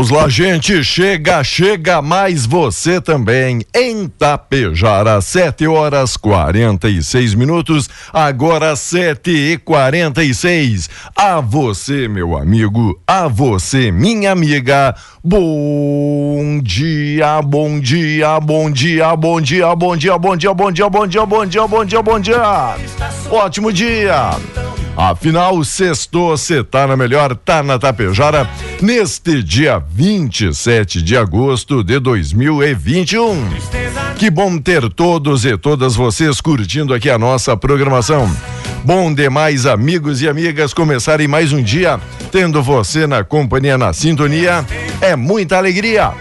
Vamos lá, gente. Chega, chega mais você também. Em Tapejara, 7 horas 46 minutos. Agora 7 e 46 A você, meu amigo. A você, minha amiga. Bom dia, bom dia, bom dia, bom dia, bom dia, bom dia, bom dia, bom dia, bom dia, bom dia, bom dia. Ótimo dia. Afinal, sextou, você tá na melhor, tá na Tapejara, neste dia 27 de agosto de 2021. Que bom ter todos e todas vocês curtindo aqui a nossa programação. Bom demais, amigos e amigas, começarem mais um dia tendo você na companhia, na sintonia. É muita alegria.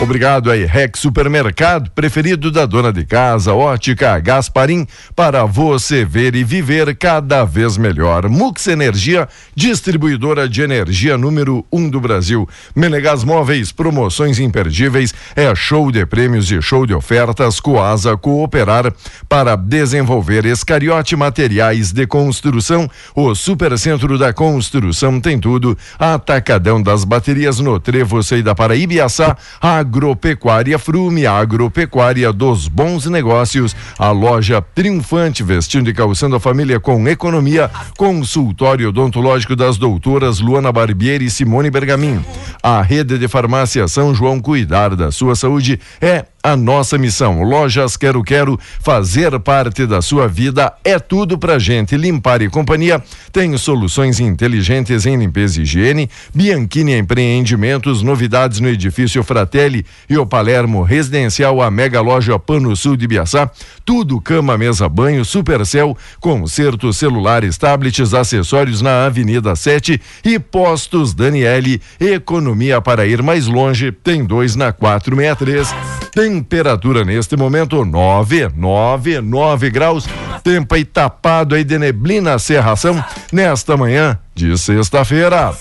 Obrigado aí, Rex Supermercado, preferido da dona de casa, Ótica Gasparim, para você ver e viver cada vez melhor. Mux Energia, distribuidora de energia número um do Brasil. Menegas Móveis, promoções imperdíveis, é show de prêmios e show de ofertas. Coasa Cooperar para desenvolver Escariote Materiais de Construção. O Supercentro da Construção tem tudo. Atacadão das baterias no Trevo, da para Ibiaçá. Agropecuária Frume, agropecuária dos bons negócios. A loja triunfante, vestindo e calçando a família com economia. Consultório odontológico das doutoras Luana Barbieri e Simone Bergamin. A rede de farmácia São João cuidar da sua saúde é a nossa missão. Lojas Quero Quero, fazer parte da sua vida é tudo pra gente. Limpar e Companhia tem soluções inteligentes em limpeza e higiene. Bianchini Empreendimentos, novidades no edifício Fratelli e o Palermo Residencial, a mega loja Pano Sul de Biaçá. Tudo cama, mesa, banho, Supercel, consertos celulares, tablets, acessórios na Avenida 7 e postos Daniele. Economia para ir mais longe, tem dois na 463. Temperatura neste momento 9, 9, 9 graus. Tempo aí tapado aí de neblina cerração nesta manhã de sexta-feira.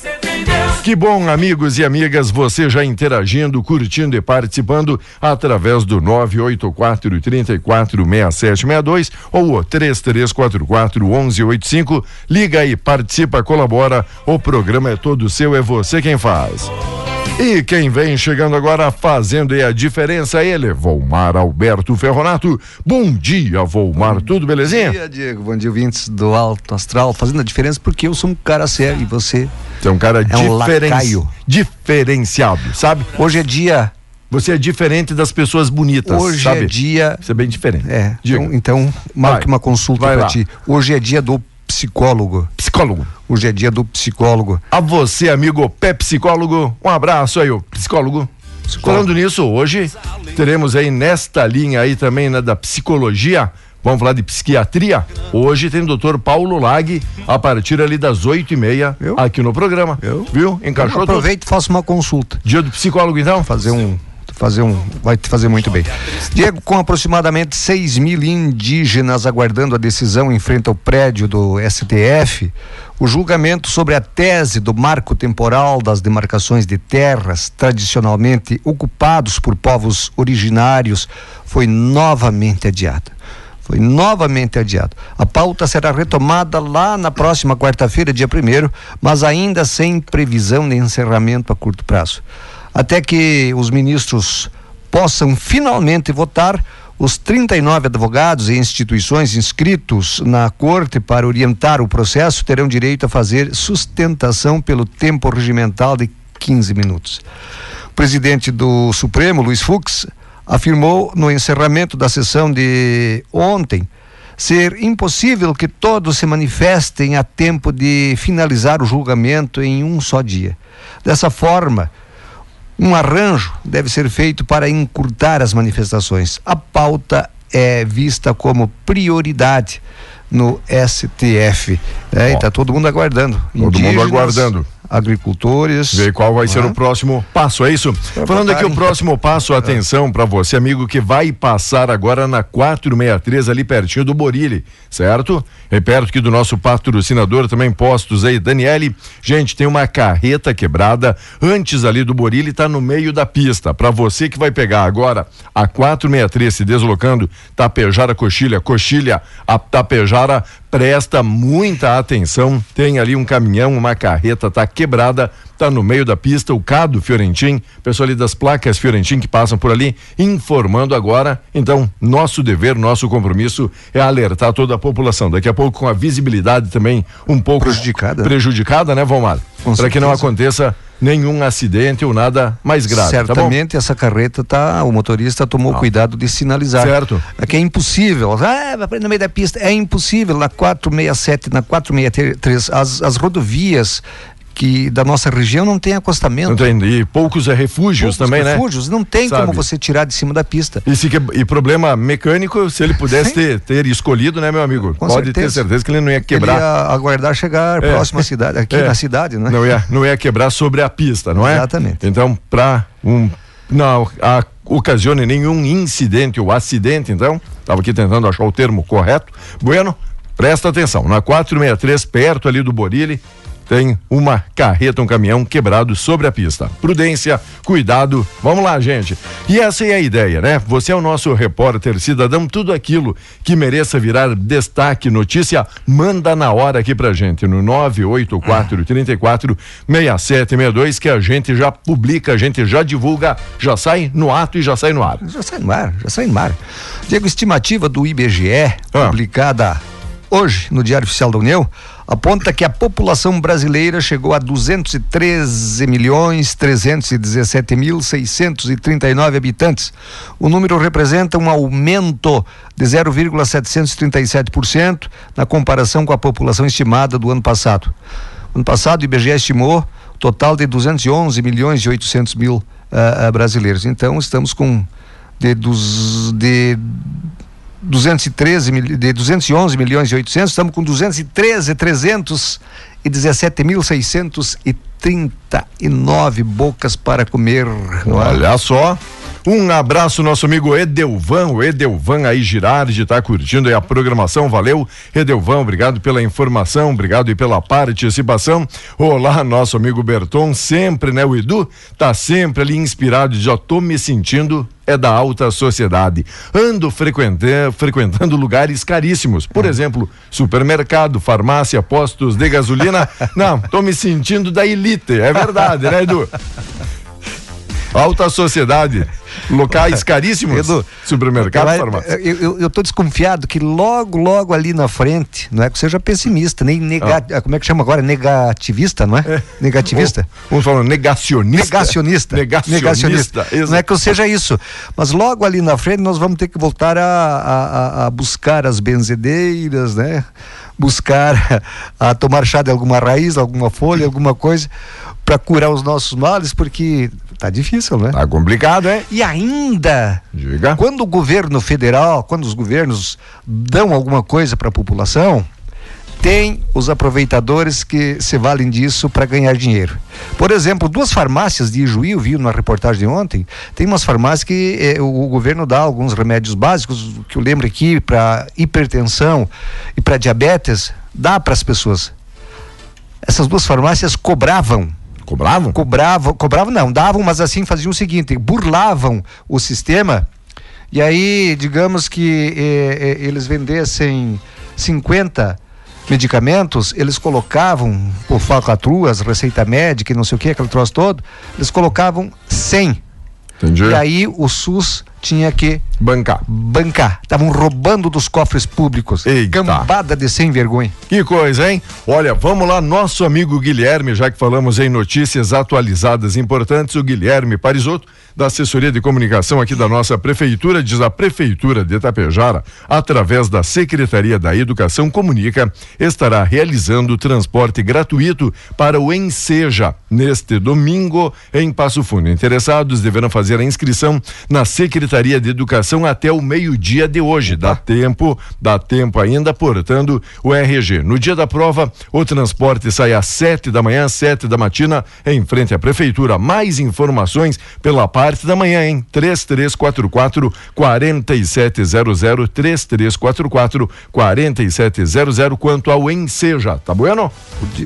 Que bom, amigos e amigas, você já interagindo, curtindo e participando através do 984 34 6762 ou o 3344 1185. Liga aí, participa, colabora. O programa é todo seu, é você quem faz. E quem vem chegando agora fazendo aí a diferença, ele, Volmar Alberto Ferronato. Bom dia, Volmar, tudo belezinha? Bom dia, Diego. Bom dia, ouvintes do Alto Astral. Fazendo a diferença porque eu sou um cara sério e você Você é um cara é um diferen- lacaio. diferenciado, sabe? Hoje é dia. Você é diferente das pessoas bonitas, Hoje sabe? é dia. Você é bem diferente. É. Diga. Então, então marque Vai. uma consulta lá. ti. Hoje é dia do psicólogo. Psicólogo. Hoje é dia do psicólogo. A você, amigo pé psicólogo, um abraço aí, ô psicólogo. Falando nisso, hoje teremos aí nesta linha aí também né, da psicologia, vamos falar de psiquiatria. Hoje tem o doutor Paulo Lag a partir ali das oito e meia Eu? aqui no programa. Eu? Viu? Encaixou tudo? Aproveita e faça uma consulta. Dia do psicólogo então? Fazer um. Fazer um. Vai te fazer muito bem. Diego, com aproximadamente 6 mil indígenas aguardando a decisão em frente ao prédio do STF, o julgamento sobre a tese do marco temporal das demarcações de terras tradicionalmente ocupados por povos originários foi novamente adiado. Foi novamente adiado. A pauta será retomada lá na próxima quarta-feira, dia 1 mas ainda sem previsão de encerramento a curto prazo. Até que os ministros possam finalmente votar, os 39 advogados e instituições inscritos na corte para orientar o processo terão direito a fazer sustentação pelo tempo regimental de 15 minutos. O presidente do Supremo, Luiz Fux, afirmou no encerramento da sessão de ontem ser impossível que todos se manifestem a tempo de finalizar o julgamento em um só dia. Dessa forma, um arranjo deve ser feito para encurtar as manifestações. A pauta é vista como prioridade no STF. É, e está todo mundo aguardando. Todo mundo aguardando. Agricultores. Ver qual vai ser Ah. o próximo passo, é isso? Pra Falando aqui o próximo passo, atenção para você, amigo, que vai passar agora na 463, ali pertinho do Borilli, certo? É perto aqui do nosso patrocinador, também postos aí, Daniele. Gente, tem uma carreta quebrada antes ali do Borilli, tá no meio da pista. Para você que vai pegar agora a 463 se deslocando, Tapejara Coxilha, Coxilha, a Tapejara, presta muita atenção. Tem ali um caminhão, uma carreta, tá quebrada, tá no meio da pista, o Cado Fiorentim, pessoal ali das placas Fiorentim que passam por ali, informando agora. Então, nosso dever, nosso compromisso é alertar toda a população. Daqui a pouco com a visibilidade também um pouco Prejudicada. prejudicada, né, Valmar? Para que não aconteça nenhum acidente ou nada mais grave, tá? Certamente essa carreta tá, o motorista tomou cuidado de sinalizar. Certo. É que é impossível. Ah, no meio da pista. É impossível. Na 467, na 463, as, as rodovias que da nossa região não tem acostamento. Não tem, e poucos é refúgios Poucos também, né? refúgios, Não tem Sabe. como você tirar de cima da pista. E, se e problema mecânico, se ele pudesse ter, ter escolhido, né, meu amigo? Com Pode ter certeza. certeza que ele não ia Ele quebrar. ia aguardar chegar É. próximo à cidade, aqui É. na cidade, né? Não ia, não ia quebrar sobre a pista, não é? Exatamente. Então, para um. Não a, ocasione nenhum incidente ou acidente, então, estava aqui tentando achar o termo correto. Bueno, presta atenção. Na 463, perto ali do Borilli, tem uma carreta, um caminhão quebrado sobre a pista. Prudência, cuidado, vamos lá, gente. E essa é a ideia, né? Você é o nosso repórter cidadão, tudo aquilo que mereça virar destaque, notícia, manda na hora aqui pra gente, no 984 34 6762, que a gente já publica, a gente já divulga, já sai no ato e já sai no ar. Já sai no ar, já sai no ar. Diego, estimativa do IBGE, Ah. publicada hoje no Diário Oficial da União, aponta que a população brasileira chegou a 213 milhões 317 mil 639 habitantes. O número representa um aumento de 0,737% na comparação com a população estimada do ano passado. Ano passado, o IBGE estimou total de 211 milhões e 800 mil ah, brasileiros. Então, estamos com de, dos, de 213 mil- de 211 milhões e 800, estamos com 213 317 mil 639 bocas para comer. é? Olha só. Um abraço, nosso amigo Edelvan, o Edelvan aí Girardi, tá curtindo aí a programação, valeu. Edelvan, obrigado pela informação, obrigado e pela participação. Olá, nosso amigo Berton, sempre, né, o Edu tá sempre ali inspirado, já tô me sentindo é da alta sociedade. Ando frequentando, lugares caríssimos, por exemplo, supermercado, farmácia, postos de gasolina. Não, tô me sentindo da elite, é verdade, né, Edu? Alta sociedade, locais caríssimos, Edu, supermercado, farmácia. Eu, eu, eu tô desconfiado que logo, logo ali na frente, não é que seja pessimista, nem nega, como é que chama agora? Negativista, não é? Negativista? Vamos falar negacionista. Negacionista. Negacionista. isso. Não é que eu seja isso. Mas logo ali na frente nós vamos ter que voltar a, a, a- a buscar as benzedeiras, né? Buscar a tomar chá de alguma raiz, alguma folha, alguma coisa para curar os nossos males, porque Tá difícil, né? Tá complicado, hein? E ainda, Diga. quando o governo federal, quando os governos dão alguma coisa para a população, tem os aproveitadores que se valem disso para ganhar dinheiro. Por exemplo, duas farmácias de Ijuí, eu vi numa reportagem de ontem, tem umas farmácias que eh, o governo dá alguns remédios básicos, que eu lembro aqui, para hipertensão e para diabetes, dá para as pessoas. Essas duas farmácias cobravam Cobravam? cobravam, cobravam não, davam, mas assim faziam o seguinte, burlavam o sistema e aí, digamos que eh, eh, eles vendessem 50 medicamentos, eles colocavam, por falcatruas, receita médica e não sei o que, aquele troço todo, eles colocavam 100. Entendi. E aí o SUS tinha que Bancar. bancar. Estavam roubando dos cofres públicos. Eita. Cambada de sem vergonha. Que coisa, hein? Olha, vamos lá, nosso amigo Guilherme, já que falamos em notícias atualizadas importantes, o Guilherme Parisotto, da assessoria de comunicação aqui da nossa prefeitura, diz a prefeitura de Itapejara, através da Secretaria da Educação Comunica, estará realizando transporte gratuito para o Enseja neste domingo em Passo Fundo. Interessados deverão fazer a inscrição na Secretaria de Educação até o meio-dia de hoje. Dá tempo, dá tempo ainda, portanto, o RG. No dia da prova, o transporte sai às sete da manhã, sete da matina, em frente à prefeitura. Mais informações pela parte da manhã, hein? 3344 4700 3344 4700 quanto ao Enseja, tá bueno?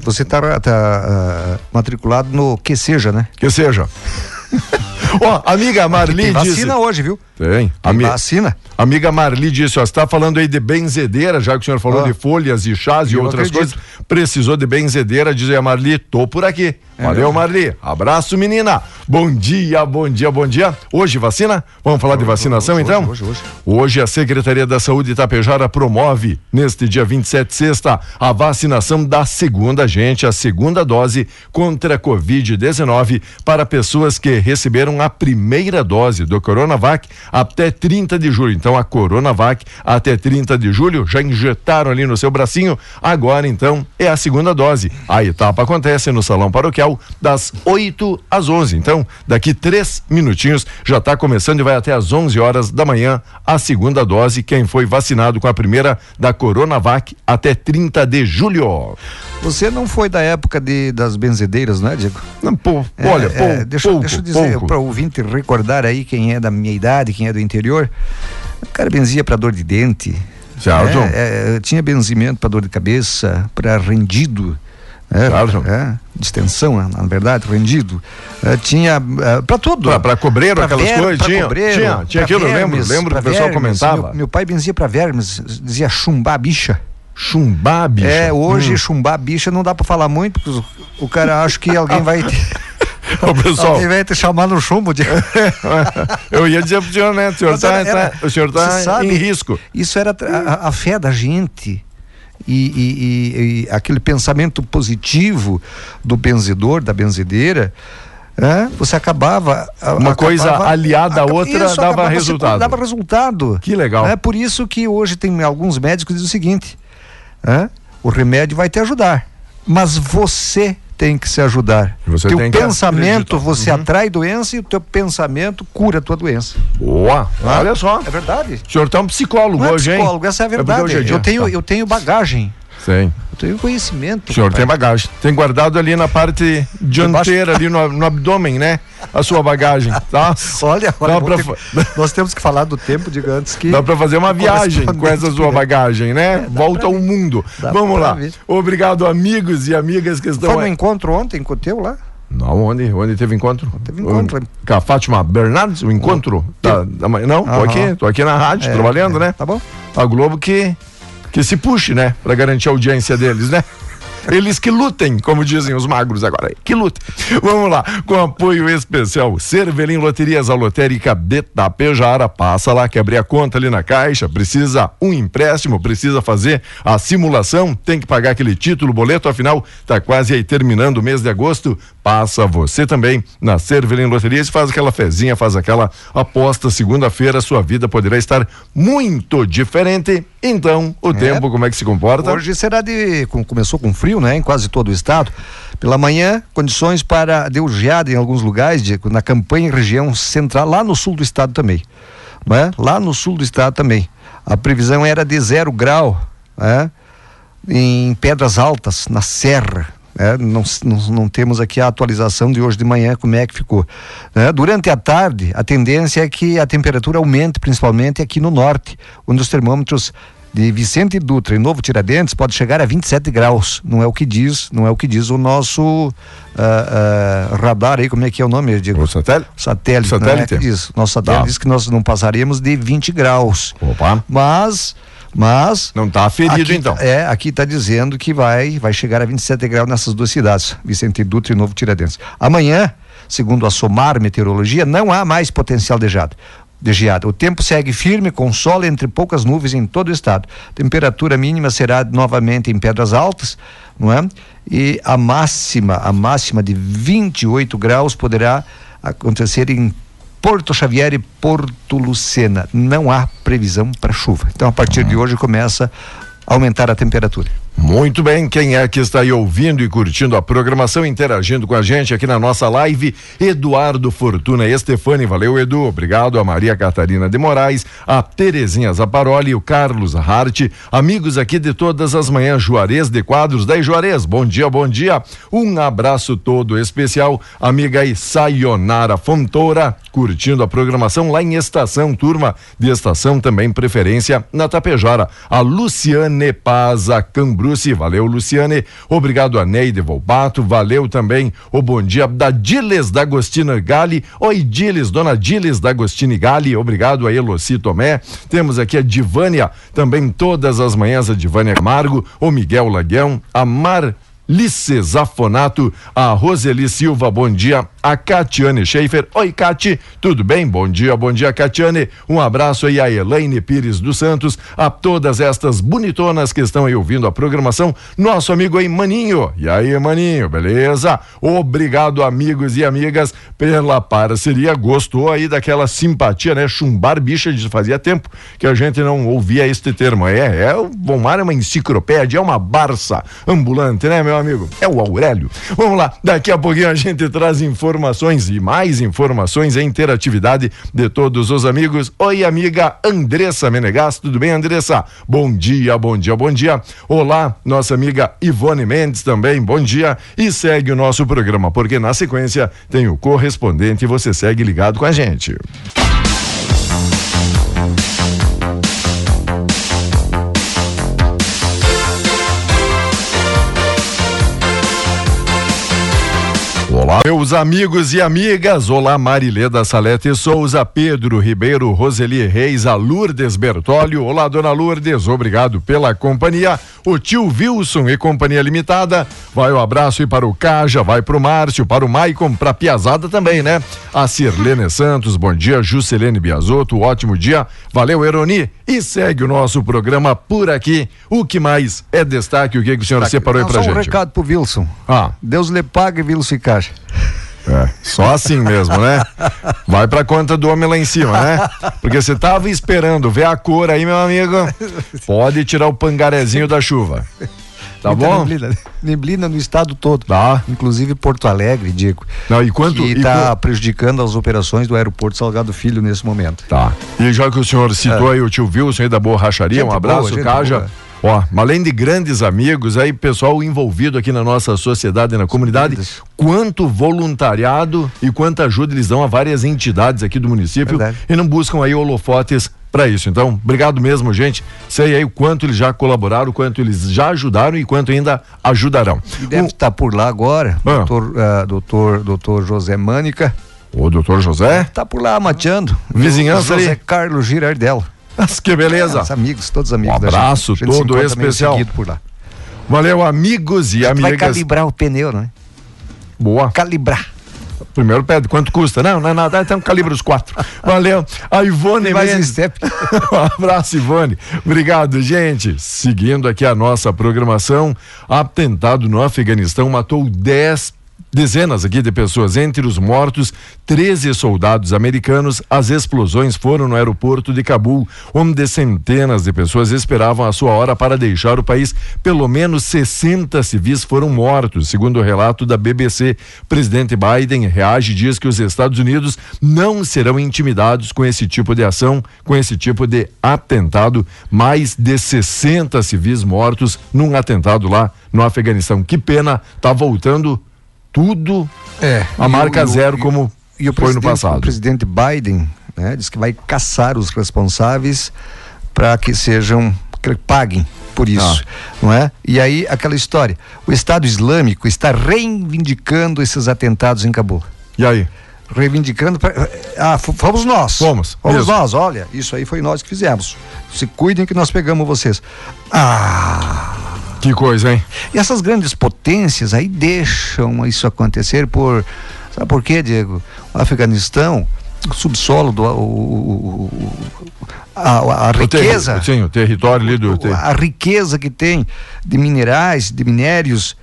Você está matriculado no que seja, né? Que seja. Ó, amiga Marli Tem disse. vacina hoje, viu? Tem. Ami- vacina. Amiga Marli disse, ó, você está falando aí de benzedeira, já que o senhor falou Ah. de folhas e chás e outras acredito. coisas. Precisou de benzedeira, diz aí a Marli, tô por aqui. Valeu, mesmo? Marli. Abraço, menina. Bom dia, bom dia, bom dia. Hoje vacina? Vamos falar de vacinação, hoje, então? hoje, hoje. Hoje a Secretaria da Saúde Itapejara promove, neste dia 27, sexta, a vacinação da segunda gente, a segunda dose contra a Covid-19 para pessoas que receberam a primeira dose do Coronavac até 30 de julho. Então, a Coronavac até 30 de julho já injetaram ali no seu bracinho. Agora, então, é a segunda dose. A etapa acontece no Salão Paroquial das 8 às 11. Então, daqui três minutinhos já está começando e vai até às 11 horas da manhã a segunda dose. Quem foi vacinado com a primeira da Coronavac até 30 de julho. Você não foi da época de, das benzedeiras, né, Diego? Não, pô, É, olha, é, pou- deixa, pouco, deixa eu dizer para o ouvinte recordar aí quem é da minha idade, quem é do interior. O cara benzia para dor de dente. Certo. É, é, tinha benzimento para dor de cabeça, para rendido. É, Certo. é, distensão, na na verdade, rendido. É, tinha para tudo. Pra- pra cobreiro, Pra aquelas ver- coisas, tinha- cobreiro, tinha- tinha aquilo, eu lembro, vermes, lembro que o pessoal vermes. comentava. Meu, meu pai benzia para vermes, dizia chumbar a bicha. Chumbar, bicho. É, hoje Hum. chumbar a bicha não dá para falar muito, porque o, o cara acha que alguém vai Ô, pessoal, alguém vai te chamar no chumbo. De... eu ia dizer pro senhor, né? O senhor Mas tá, tá- o senhor tá sabe, em risco. Isso era a, a fé da gente. E, e- e- aquele pensamento positivo do benzedor, da benzedeira, né? você acabava. Uma coisa aliada à outra isso, dava acabava resultado. Dava resultado. Que legal. É por isso que hoje tem alguns médicos que dizem o seguinte: né? o remédio vai te ajudar, mas você tem que se ajudar. Você teu pensamento, acreditar. você Uhum. atrai doença e o teu pensamento cura a tua doença. Boa, olha só. É verdade. O senhor tá um psicólogo Não é hoje, hein? psicólogo, essa é a porque verdade. é dia. eu, tenho, eu tenho bagagem, Sim. eu tenho conhecimento. O senhor tem bagagem. Tem guardado ali na parte dianteira, ali no, no abdômen, né? A sua bagagem, tá? Olha, olha pra ter- nós temos que falar do tempo, diga antes que. Dá pra fazer uma viagem com essa sua bagagem, né? Volta ao mundo. Dá Vamos lá. ver. Obrigado, amigos e amigas que estão Foi no aí. encontro ontem com o teu lá? Não, onde, onde teve encontro? Teve encontro. Com a Fátima Bernardes, o encontro? Da, da manhã? não, tô aqui, tô aqui na rádio, É, trabalhando, é. né? Tá bom? A Globo que, que se puxe, né? Pra garantir a audiência deles, né? Eles que lutem, como dizem os magros agora. Que lutem. Vamos lá, com apoio especial. Cervelim Loterias, a lotérica de Tapejara. Passa lá, quer abrir a conta ali na caixa. Precisa um empréstimo, precisa fazer a simulação. Tem que pagar aquele título, boleto. Afinal, tá quase aí terminando o mês de agosto. Passa você também na Cervelim Loterias. Faz aquela fezinha, faz aquela aposta. Segunda-feira, sua vida poderá estar muito diferente Então, o É. tempo, como é que se comporta? Hoje será de. com- Começou com frio, né? Em quase todo o estado. Pela manhã, condições para de geada em alguns lugares, de- na campanha e região central, lá no sul do estado também. Né? Lá no sul do estado também. A previsão era de zero grau, né? Em Pedras Altas, na Serra. Né? Não, não, não temos aqui a atualização de hoje de manhã, como é que ficou. né? Durante a tarde, a tendência é que a temperatura aumente, principalmente aqui no norte, onde os termômetros de Vicente Dutra e Novo Tiradentes pode chegar a 27 graus. Não é o que diz, não é o que diz o nosso ah, ah, radar aí, como é que é o nome? O satélite? Satélite, não é Satélite. que diz. Nosso satélite Tá. diz que nós não passaríamos de 20 graus. Opa. Mas, mas Não tá ferido, aqui, então. É, aqui está dizendo que vai, vai chegar a 27 graus nessas duas cidades, Vicente Dutra e Novo Tiradentes. Amanhã, segundo a Somar Meteorologia, não há mais potencial de geada. De geada. O tempo segue firme, com sol entre poucas nuvens em todo o estado. Temperatura mínima será novamente em Pedras Altas, não é? E a máxima, a máxima de 28 graus poderá acontecer em Porto Xavier e Porto Lucena. Não há previsão para chuva. Então, a partir de hoje começa a aumentar a temperatura. Muito bem, quem é que está aí ouvindo e curtindo a programação, interagindo com a gente aqui na nossa live? Eduardo Fortuna Estefani, valeu Edu, obrigado a Maria Catarina de Moraes, a Terezinha Zaparoli, o Carlos Hart, amigos aqui de todas as manhãs, Juarez de Quadros, daí Juarez, bom dia, bom dia, um abraço todo especial, amiga Sayonara Fontoura, curtindo a programação lá em Estação, turma de Estação também, preferência na Tapejara, a Luciane Paza Cambruci, valeu Luciane, obrigado a Neide Volpato, valeu também o bom dia da Diles D'Agostino Gali, oi Diles, dona Diles D'Agostino Gali, obrigado a Eloci Tomé, temos aqui a Divânia, também todas as manhãs a Divânia Camargo, o Miguel Laguão, a Mar Lice Zafonato, a Roseli Silva, bom dia. A Catiane Schaefer, oi Cati, tudo bem? Bom dia, bom dia Catiane. Um abraço aí a Elaine Pires dos Santos, a todas estas bonitonas que estão aí ouvindo a programação. Nosso amigo aí Maninho, e aí Maninho, beleza? Obrigado amigos e amigas pela parceria, gostou aí daquela simpatia, né? Chumbar bicha de fazia tempo que a gente não ouvia este termo. É, é o Bomar é uma enciclopédia, é uma barça ambulante, né, meu amigo? É o Aurélio. Vamos lá, daqui a pouquinho a gente traz informações e mais informações e interatividade de todos os amigos. Oi, amiga Andressa Menegas, tudo bem, Andressa? Bom dia, bom dia, bom dia. Olá, nossa amiga Ivone Mendes também, bom dia. E segue o nosso programa, porque na sequência tem o correspondente e você segue ligado com a gente. Meus amigos e amigas. Olá, Marileda Salete Souza, Pedro Ribeiro, Roseli Reis, a Lourdes Bertólio. Olá, dona Lourdes, obrigado pela companhia. O tio Wilson e Companhia Limitada. Vai o abraço e para o Caja, vai para o Márcio, para o Maicon, para a Piazada também, né? A Sirlene Santos, bom dia. Juscelene Biasotto, ótimo dia. Valeu, Eroni. E segue o nosso programa por aqui. O que mais é destaque? O que, que o senhor separou aí Não, pra só um gente? recado pro Wilson. Ah. Deus lhe pague, Wilson Caixa. É, só assim mesmo, né? Vai pra conta do homem lá em cima, né? Porque você tava esperando ver a cor aí, meu amigo. Pode tirar o pangarezinho da chuva. Tá Muita bom? Neblina, neblina no estado todo. Tá. Inclusive Porto Alegre, Diego. Não, e quanto- Que está prejudicando as operações do aeroporto Salgado Filho nesse momento. Tá. E já que o senhor citou aí o tio Wilson aí da Borracharia, É. Gente um abraço, boa, Caja. boa. Ó, além de grandes amigos, aí pessoal envolvido aqui na nossa sociedade e na comunidade, quanto voluntariado e quanta ajuda eles dão a várias entidades aqui do município Verdade. e não buscam aí holofotes para isso. Então, obrigado mesmo, gente. Sei aí o quanto eles já colaboraram, o quanto eles já ajudaram e quanto ainda ajudarão. E deve estar por lá agora, Ah. doutor, ah, doutor, doutor José Mânica. O, o doutor José, Está por lá mateando. Vizinhança José ali. Carlos Girardel. Mas que beleza. Os amigos, todos amigos. Um gente. abraço gente todo especial. por lá. Valeu, amigos e Vai amigas. calibrar o pneu, não é? Boa. Calibrar. Primeiro pede quanto custa. Não, não é nada, então calibra os quatro. Valeu. A Ivone Mais Mendes. step. um abraço, Ivone. Obrigado, gente. Seguindo aqui a nossa programação, atentado no Afeganistão matou 10 dezenas aqui de pessoas. Entre os mortos, 13 soldados americanos. As explosões foram no aeroporto de Cabul, onde centenas de pessoas esperavam a sua hora para deixar o país. Pelo menos 60 civis foram mortos, segundo o relato da BBC. Presidente Biden reage e diz que os Estados Unidos não serão intimidados com esse tipo de ação, com esse tipo de atentado. Mais de 60 civis mortos num atentado lá no Afeganistão. Que pena, tá voltando tudo É. a marca o- zero como e o foi no passado. O presidente Biden né, diz que vai caçar os responsáveis para que sejam que paguem por isso, Ah. não é? E aí aquela história, o Estado Islâmico está reivindicando esses atentados em Cabul. E aí? Reivindicando pra, ah, fomos nós. Fomos, Fomos mesmo. nós, olha, isso aí foi nós que fizemos. Se cuidem que nós pegamos vocês. Ah, Que coisa, hein? e essas grandes potências aí deixam isso acontecer por. Sabe por quê, Diego? O Afeganistão, o subsolo do. O, o- a, a riqueza. Sim, o território ali do. A riqueza que tem de minerais, de minérios,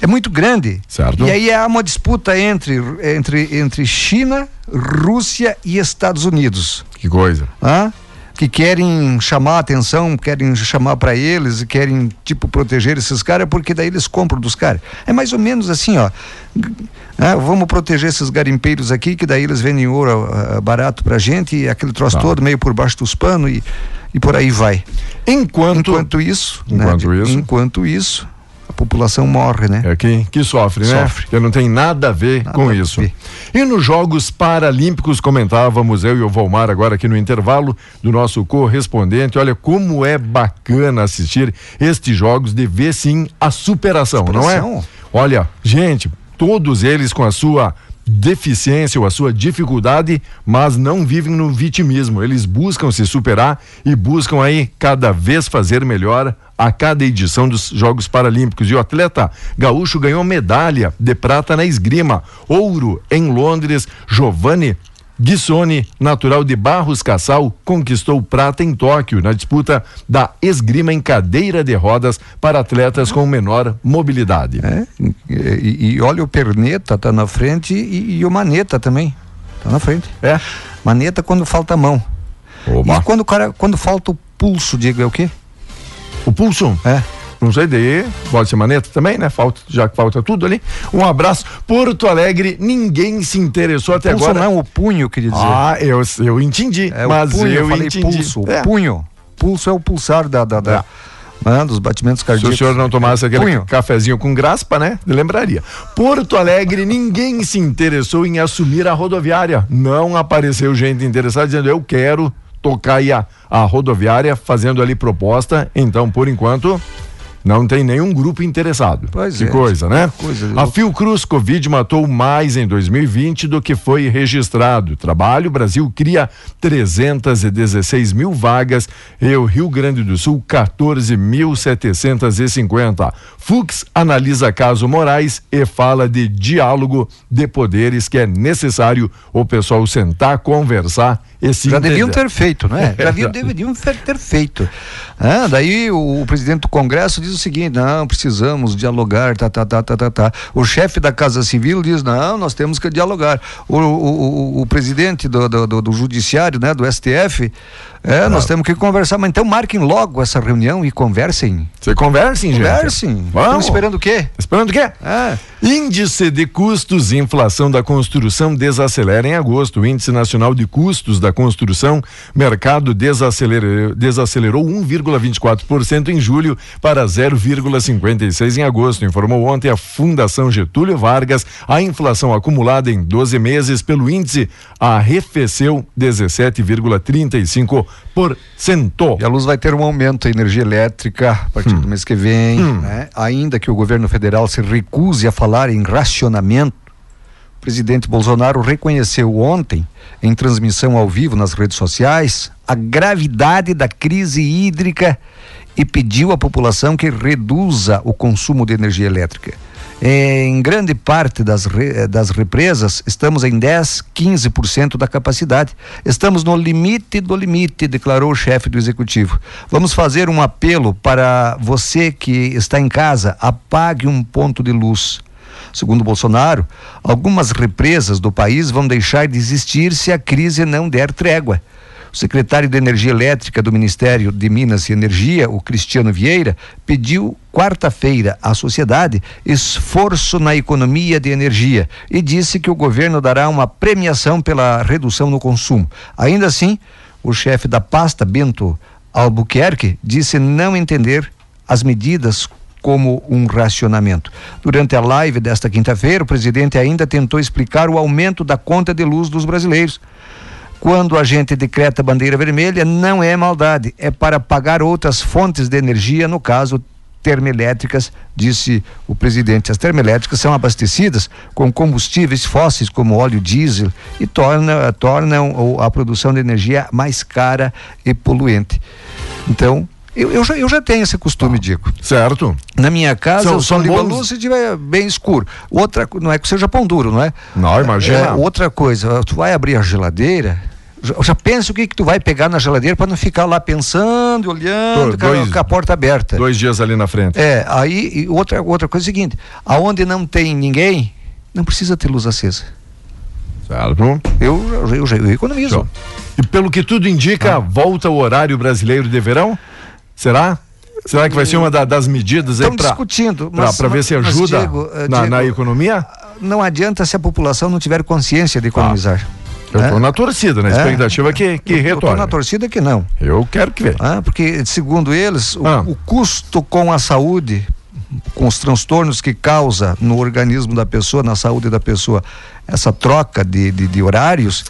é muito grande. Certo. E aí há uma disputa entre, entre, entre China, Rússia e Estados Unidos. Que coisa. Hã? Que querem chamar a atenção, querem chamar para eles, e querem tipo proteger esses caras, porque daí eles compram dos caras. É mais ou menos assim, ó. Ah, vamos proteger esses garimpeiros aqui, que daí eles vendem ouro ah, barato pra gente, e aquele troço Tá. todo meio por baixo dos panos e, e por aí vai. Enquanto. Enquanto isso, Enquanto né, isso. enquanto isso, a população morre, né? É quem que sofre, né? Sofre. Que não tem nada a ver Nada com isso. ver. E nos Jogos Paralímpicos, comentávamos eu e o Volmar agora aqui no intervalo do nosso correspondente. Olha como é bacana assistir estes jogos de ver sim a superação, não Superação. é? Olha, gente, todos eles com a sua deficiência ou a sua dificuldade, mas não vivem no vitimismo. Eles buscam se superar e buscam aí cada vez fazer melhor a cada edição dos Jogos Paralímpicos. E o atleta gaúcho ganhou medalha de prata na esgrima, ouro em Londres. Giovanni Guissoni, natural de Barros Cassal, conquistou prata em Tóquio na disputa da esgrima em cadeira de rodas para atletas com menor mobilidade. É, e, e olha o Perneta tá na frente e, e o Maneta também tá na frente. É. Maneta quando falta a mão. Oba. E quando o cara quando falta o pulso, diga é o quê? O pulso? É. Não sei, daí pode ser maneta também, né? Falta, já que falta tudo ali. Um abraço. Porto Alegre, ninguém se interessou até pulso agora. não, o punho, queria dizer. Ah, eu, eu entendi. é mas punho, eu, eu falei entendi. pulso, É. punho. Pulso é o pulsar da, da, da- né, dos batimentos Se cardíacos. o senhor não tomasse aquele Punho. cafezinho com graspa, né? Lembraria. Porto Alegre, ninguém se interessou em assumir a rodoviária. Não apareceu gente interessada dizendo eu quero tocar a, a rodoviária, fazendo ali proposta. Então, por enquanto, não tem nenhum grupo interessado. Pois que é, coisa, né? coisa a. Fiocruz Covid matou mais em 2020 do que foi registrado. Trabalho, Brasil cria 316 mil vagas e o Rio Grande do Sul 14.750. Fux analisa caso Moraes e fala de diálogo de poderes que é necessário o pessoal sentar, conversar e se Já entender. deviam ter feito, né? Já deviam, deveriam ter feito. Ah, daí o, o presidente do Congresso diz o seguinte: não, precisamos dialogar, tá, tá, tá, tá, tá, tá. O chefe da Casa Civil diz: não, nós temos que dialogar. O, o, o, o presidente do, do, do- do Judiciário, né, do STF, é, nós temos que conversar. Mas então marquem logo essa reunião e conversem. Você conversem, gente. Conversem. Vamos. esperando o quê? Esperando o quê? É. Índice de custos e inflação da construção desacelera em agosto. O Índice Nacional de Custos da Construção, mercado desacelerou, desacelerou 1,24% em julho para 0,56% em agosto, informou ontem a Fundação Getúlio Vargas. A inflação acumulada em 12 meses pelo índice arrefeceu 17,35%. E a luz vai ter um aumento da energia elétrica a partir Hum. do mês que vem, né? ainda que o governo federal se recuse a falar em racionamento. O presidente Bolsonaro reconheceu ontem, em transmissão ao vivo nas redes sociais, a gravidade da crise hídrica e pediu à população que reduza o consumo de energia elétrica. Em grande parte das, re- das represas, estamos em 10, 15% da capacidade. Estamos no limite do limite, declarou o chefe do executivo. Vamos fazer um apelo para você que está em casa: apague um ponto de luz. Segundo Bolsonaro, algumas represas do país vão deixar de existir se a crise não der trégua. O secretário de Energia Elétrica do Ministério de Minas e Energia, o Cristiano Vieira, pediu quarta-feira à sociedade esforço na economia de energia e disse que o governo dará uma premiação pela redução no consumo. Ainda assim, o chefe da pasta, Bento Albuquerque, disse não entender as medidas como um racionamento. Durante a live desta quinta-feira, o presidente ainda tentou explicar o aumento da conta de luz dos brasileiros. Quando a gente decreta bandeira vermelha, não é maldade, é para pagar outras fontes de energia, no caso termoelétricas, disse o presidente. As termoelétricas são abastecidas com combustíveis fósseis como óleo diesel e torna, tornam a produção de energia mais cara e poluente. Então, eu, eu, já, eu já tenho esse costume, ah, Diego. Certo. Na minha casa, são, eu só ligo a luz se estiver bem escuro. Outra, não é que seja pão duro, não é? Não, imagina. É, outra coisa, tu vai abrir a geladeira, já, já pensa o que que tu vai pegar na geladeira para não ficar lá pensando, olhando, dois, com a porta aberta. Dois dias ali na frente. É, aí outra, outra coisa é a seguinte, aonde não tem ninguém, não precisa ter luz acesa. Certo. Eu, eu, eu, eu economizo. E pelo que tudo indica, ah. volta o horário brasileiro de verão? Será? Será que vai ser uma da, das medidas aí para discutindo para ver se ajuda Diego, na, Diego, na, economia? Não adianta se a população não tiver consciência de economizar. Ah. Eu estou é? na torcida, na é? expectativa que, que eu, retorne. Eu na torcida que não. Eu quero que venha. Ah, porque, segundo eles, o, ah. o custo com a saúde, com os transtornos que causa no organismo da pessoa, na saúde da pessoa, essa troca de, de, de horários,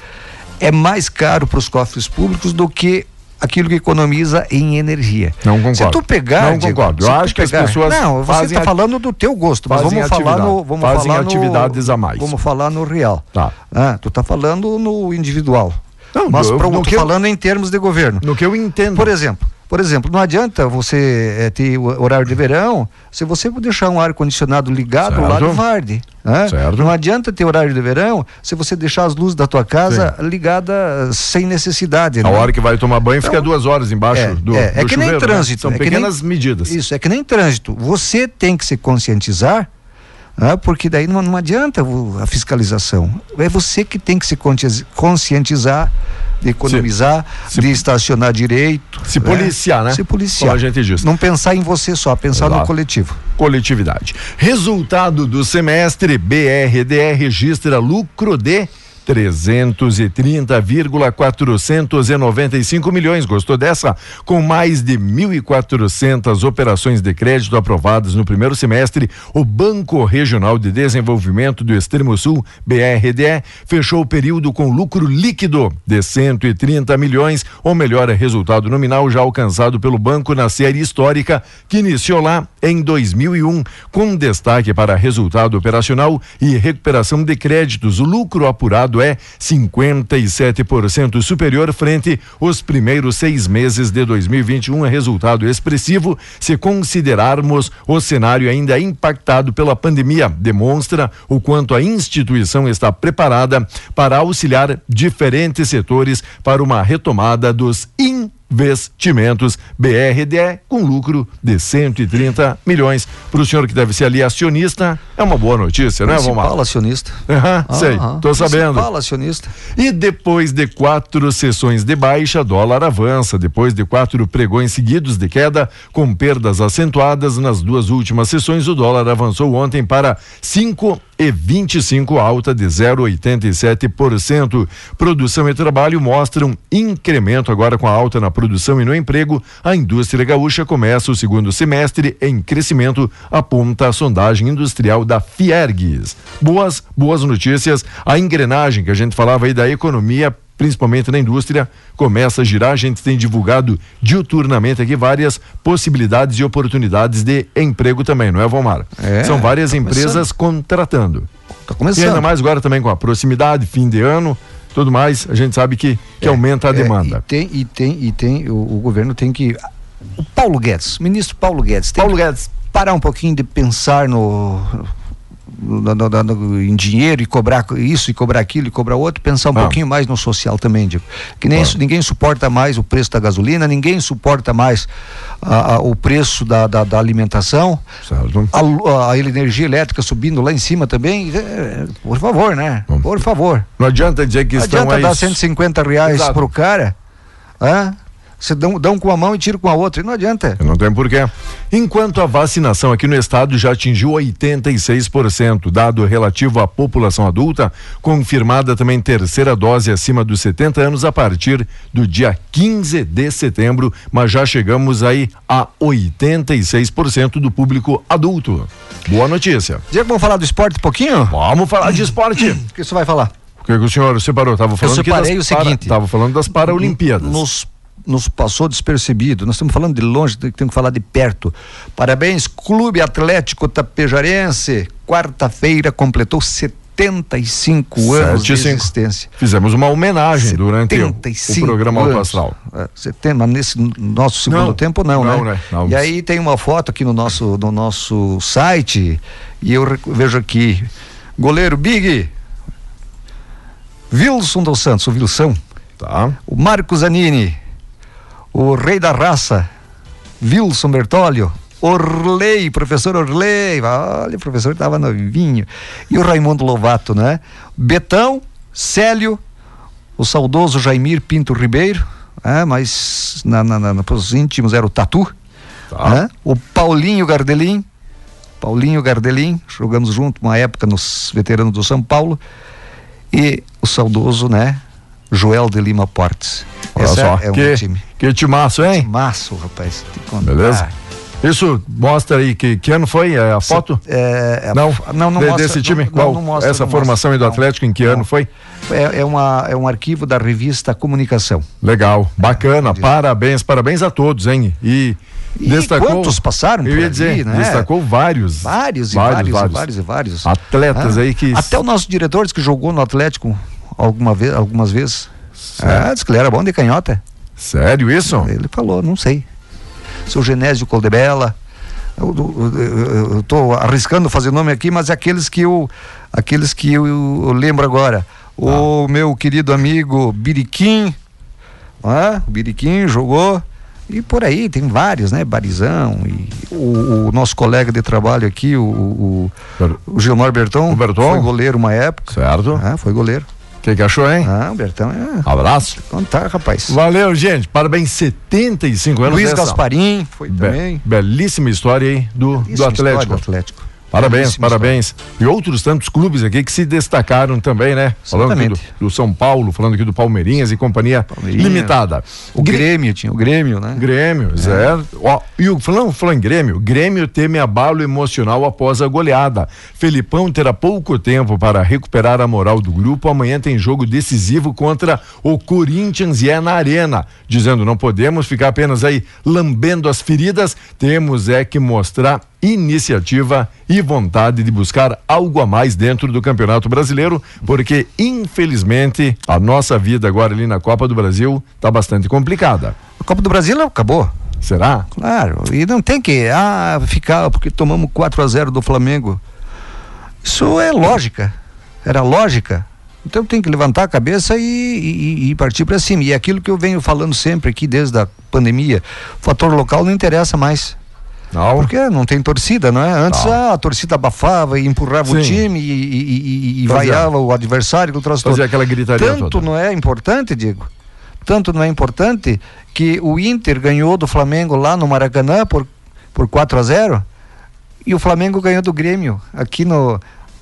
é mais caro para os cofres públicos do que aquilo que economiza em energia. Não concordo. Se tu pegar, não concordo. Eu acho que pegar, as pessoas não, você está falando do teu gosto, mas vamos falar no, vamos fazem falar atividades no, a mais. Vamos falar no real. Tá. Ah, tu está falando no individual. Não, mas eu, pro, tô falando eu, em termos de governo. No que eu entendo. Por exemplo, por exemplo, não adianta você é, ter horário de verão se você deixar um ar-condicionado ligado certo. lá no Varde. Né? Não adianta ter horário de verão se você deixar as luzes da tua casa ligadas sem necessidade. A né? hora que vai tomar banho então, fica duas horas embaixo é, do, é, do é que chuveiro, nem né? trânsito. Né? São é pequenas nem, medidas. Isso, é que nem trânsito. Você tem que se conscientizar né? porque daí não, não adianta a fiscalização. É você que tem que se conscientizar de economizar, se, se, de estacionar direito. Se policiar, né? Se policiar. Como a gente diz. Não pensar em você só, pensar Exato. no coletivo. Coletividade. Resultado do semestre, BRDR registra lucro de 330,495 milhões. Gostou dessa? Com mais de 1.400 operações de crédito aprovadas no primeiro semestre, o Banco Regional de Desenvolvimento do Extremo Sul, BRDE, fechou o período com lucro líquido de 130 milhões, ou melhor, resultado nominal já alcançado pelo banco na série histórica que iniciou lá em 2001, com destaque para resultado operacional e recuperação de créditos. O lucro apurado é 57% superior frente aos primeiros seis meses de 2021, é resultado expressivo se considerarmos o cenário ainda impactado pela pandemia. Demonstra o quanto a instituição está preparada para auxiliar diferentes setores para uma retomada dos in Investimentos BRDE com lucro de 130 milhões. Para o senhor que deve ser ali acionista, é uma boa notícia, né, Vamos Principal acionista. Uhum, sei, ah, tô sabendo. Principal acionista. E depois de quatro sessões de baixa, dólar avança. Depois de quatro pregões seguidos de queda, com perdas acentuadas nas duas últimas sessões, o dólar avançou ontem para cinco e 25 alta de 0,87%. Produção e trabalho mostram incremento agora com a alta na produção e no emprego. A indústria gaúcha começa o segundo semestre em crescimento, aponta a sondagem industrial da Fiergues. Boas, boas notícias. A engrenagem que a gente falava aí da economia principalmente na indústria, começa a girar. A gente tem divulgado diuturnamente aqui várias possibilidades e oportunidades de emprego também, não é, Vomar? É, São várias tá empresas contratando. Tá começando. E ainda mais agora também com a proximidade, fim de ano, tudo mais, a gente sabe que, que é, aumenta a é, demanda. E tem, e tem, e tem, o, o, governo tem que. O Paulo Guedes, o ministro Paulo Guedes, tem Paulo Guedes. parar um pouquinho de pensar no no, no, no, em dinheiro e cobrar isso e cobrar aquilo e cobrar outro, pensar um ah. pouquinho mais no social também, digo. Que nem ah. isso, ninguém suporta mais o preço da gasolina, ninguém suporta mais a, a, o preço da, da, da alimentação, a, a, energia elétrica subindo lá em cima também. É, por favor, né? Por favor. Não adianta dizer que não estão adianta dar 150 reais Exato. pro cara. Hã? Você dão, dão com a mão e tira com a outra. E não adianta. Não tem porquê. Enquanto a vacinação aqui no estado já atingiu 86%, dado relativo à população adulta, confirmada também terceira dose acima dos 70 anos a partir do dia 15 de setembro, mas já chegamos aí a 86% do público adulto. Boa notícia. Diego, vamos falar do esporte um pouquinho? Vamos falar de esporte. O que você vai falar? O que, o senhor separou? Estava falando Eu separei o seguinte. Estava falando das Paralimpíadas. Nos nos passou despercebido. Nós estamos falando de longe, temos que falar de perto. Parabéns, Clube Atlético Tapejarense. Quarta-feira completou 75 anos de existência. Fizemos uma homenagem durante o, o programa Alto Astral. É, 70, mas nesse nosso segundo não, tempo não, não né? né? Não, e aí tem uma foto aqui no nosso, no nosso site e eu vejo aqui goleiro Big Wilson dos Santos, o Wilson. Tá. O Marcos Zanini, o rei da raça, Wilson Bertolio, Orley, professor Orley, olha, o professor estava novinho, e o Raimundo Lovato, né? Betão, Célio, o saudoso Jaimir Pinto Ribeiro, é, mas na, na, na, os íntimos era o Tatu, tá. né? o Paulinho Gardelin, Paulinho Gardelin, jogamos junto uma época nos veteranos do São Paulo, e o saudoso, né? Joel de Lima Portes. Olha Essa só, é, que, um time. Que timaço, hein? Timaço, rapaz. Beleza? Isso mostra aí que, que ano foi é, a foto? É, é, não, não, não de, mostra, desse time? Não, Qual? Não mostra, Essa formação mostra, aí do Atlético em que ano foi? É, é, uma, é um arquivo da revista Comunicação. Legal, bacana, parabéns, parabéns a todos, hein? E, e destacou, quantos passaram eu ia dizer, né? Destacou vários. Vários e vários, vários, vários, vários, e vários. Atletas ah, aí que. Até o nosso diretor que jogou no Atlético alguma vez, algumas vezes. Ah, disse que ele era bom de canhota. Sério isso? Ele falou, não sei. Seu Genésio Coldebella. Eu estou arriscando fazer nome aqui, mas é aqueles que eu, aqueles que eu, eu lembro agora. O ah. meu querido amigo Biriquim, ah, o Biriquim jogou. E por aí tem vários, né? Barizão e o, o nosso colega de trabalho aqui, o, o, o Gilmar Berton, o Berton, foi goleiro uma época. Certo. Ah, foi goleiro. O que, que, achou, hein? Ah, Bertão é. Abraço. Contar, rapaz. Valeu, gente. Parabéns, 75 anos. Luiz Gasparim foi Be também. Belíssima história aí do, do Atlético. do Atlético. Parabéns, parabéns. E outros tantos clubes aqui que se destacaram também, né? Falando aqui do, do, São Paulo, falando aqui do Palmeirinhas e Companhia Limitada. O Grêmio, tinha o Grêmio, né? Grêmio, é. Ó, e o, falando, falando Grêmio, Grêmio teme abalo emocional após a goleada. Felipão terá pouco tempo para recuperar a moral do grupo. Amanhã tem jogo decisivo contra o Corinthians e é na Arena. Dizendo, não podemos ficar apenas aí lambendo as feridas, temos é que mostrar iniciativa e vontade de buscar algo a mais dentro do Campeonato Brasileiro, porque infelizmente a nossa vida agora ali na Copa do Brasil está bastante complicada. A Copa do Brasil acabou. Será? Claro, e não tem que ah, ficar porque tomamos 4 a 0 do Flamengo. Isso é lógica. Era lógica. Então tem que levantar a cabeça e, e, e partir para cima. E é aquilo que eu venho falando sempre aqui desde a pandemia, o fator local não interessa mais. Não. Porque não tem torcida, não é? Antes não. a torcida abafava e empurrava Sim. o time e, e, e, e vaiava o adversário o Fazia aquela gritaria Tanto toda. não é importante, Diego, tanto não é importante que o Inter ganhou do Flamengo lá no Maracanã por, por 4 a 0 e o Flamengo ganhou do Grêmio aqui no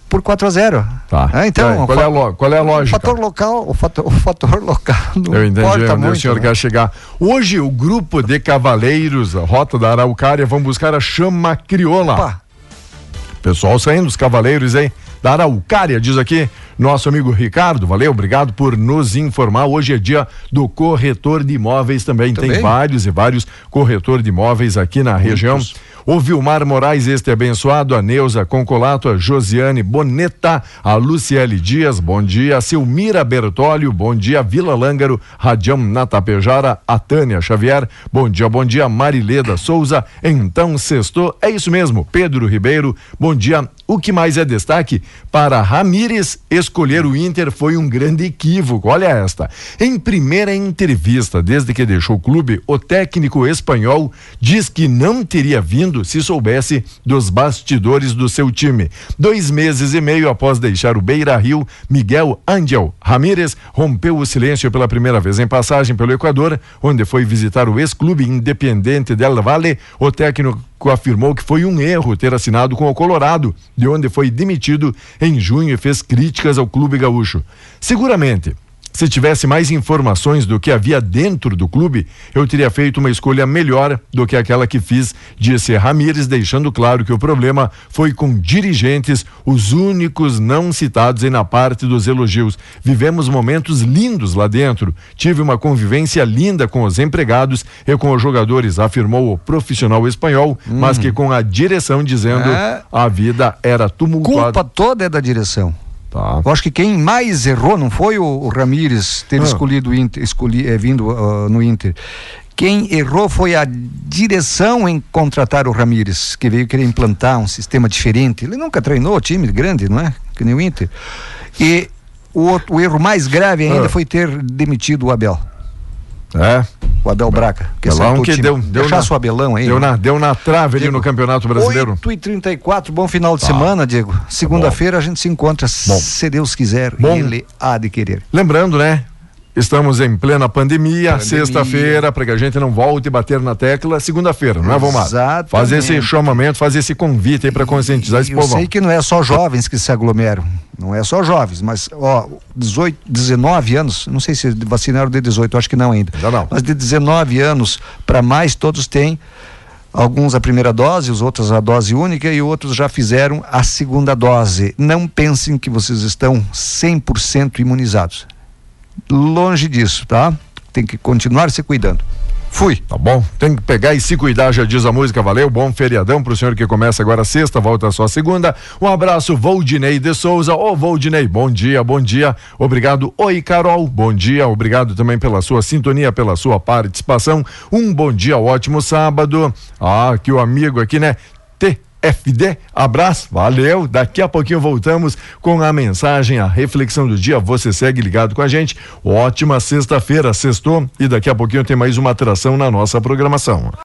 por 4 a 0 Tá. Ah, então, qual, é a, qual é a lógica? O fator local, o fator, o fator local Eu entendi onde muito, o senhor né? quer chegar. Hoje, o grupo de cavaleiros, a Rota da Araucária, vão buscar a chama crioula. Opa. Pessoal saindo dos cavaleiros, hein? Da Araucária, diz aqui nosso amigo Ricardo. Valeu, obrigado por nos informar. Hoje é dia do corretor de imóveis também. também? Tem vários e vários corretor de imóveis aqui na Muitos. região. O Vilmar Moraes, este abençoado, a Neuza Concolato, a Josiane Boneta, a Luciele Dias, bom dia, a Silmira Bertólio, bom dia, Vila Lângaro, Radião Natapejara, a Tânia Xavier, bom dia, bom dia, Marileda Souza, então sextou, é isso mesmo, Pedro Ribeiro, bom dia, O que mais é destaque para Ramírez escolher o Inter foi um grande equívoco. Olha esta. Em primeira entrevista, desde que deixou o clube, o técnico espanhol diz que não teria vindo se soubesse dos bastidores do seu time. Dois meses e meio após deixar o Beira Rio, Miguel Angel Ramírez rompeu o silêncio pela primeira vez em passagem pelo Equador, onde foi visitar o ex-clube Independente del Valle. O técnico afirmou que foi um erro ter assinado com o Colorado, de onde foi demitido em junho e fez críticas ao clube gaúcho. Seguramente, se tivesse mais informações do que havia dentro do clube, eu teria feito uma escolha melhor do que aquela que fiz, disse Ramires, deixando claro que o problema foi com dirigentes, os únicos não citados e na parte dos elogios. Vivemos momentos lindos lá dentro. Tive uma convivência linda com os empregados e com os jogadores, afirmou o profissional espanhol, hum. mas que com a direção dizendo é... a vida era tumultuada. Culpa toda é da direção. Tá. Eu acho que quem mais errou não foi o, o Ramires ter ah. escolhido Inter, escolhi, é, vindo uh, no Inter. Quem errou foi a direção em contratar o Ramires, que veio querer implantar um sistema diferente. Ele nunca treinou time grande, não é? Que nem o Inter. E o, outro, o erro mais grave ainda ah. foi ter demitido o Abel. É. O Abel Braca. Que Abelão que deu, deu na, Abelão aí. Deu na, deu na trave Diego, ali no Campeonato Brasileiro. 8 e 34 bom final de tá. semana, Diego. Tá Segunda-feira tá a gente se encontra, bom. se Deus quiser, bom. ele há de querer. Lembrando, né? Estamos em plena pandemia, pandemia. sexta-feira, para que a gente não volte a bater na tecla, segunda-feira, não é, Vomar? Exatamente. Fazer esse chamamento, fazer esse convite aí para conscientizar esse povo. Eu sei que não é só jovens que se aglomeram, não é só jovens, mas, ó, 18, 19 anos, não sei se vacinaram de 18, acho que não ainda. Já não. Mas de 19 anos para mais, todos têm alguns a primeira dose, os outros a dose única e outros já fizeram a segunda dose. Não pensem que vocês estão 100% imunizados longe disso, tá? Tem que continuar se cuidando. Fui. Tá bom. Tem que pegar e se cuidar, já diz a música. Valeu. Bom feriadão pro senhor que começa agora sexta, volta só segunda. Um abraço, Voldinei de Souza. Ô, Voldinei, bom dia, bom dia. Obrigado. Oi, Carol. Bom dia. Obrigado também pela sua sintonia, pela sua participação. Um bom dia, ótimo sábado. Ah, que o amigo aqui, né? FD. Abraço, valeu. Daqui a pouquinho voltamos com a mensagem, a reflexão do dia. Você segue ligado com a gente. Ótima sexta-feira, sextou e daqui a pouquinho tem mais uma atração na nossa programação.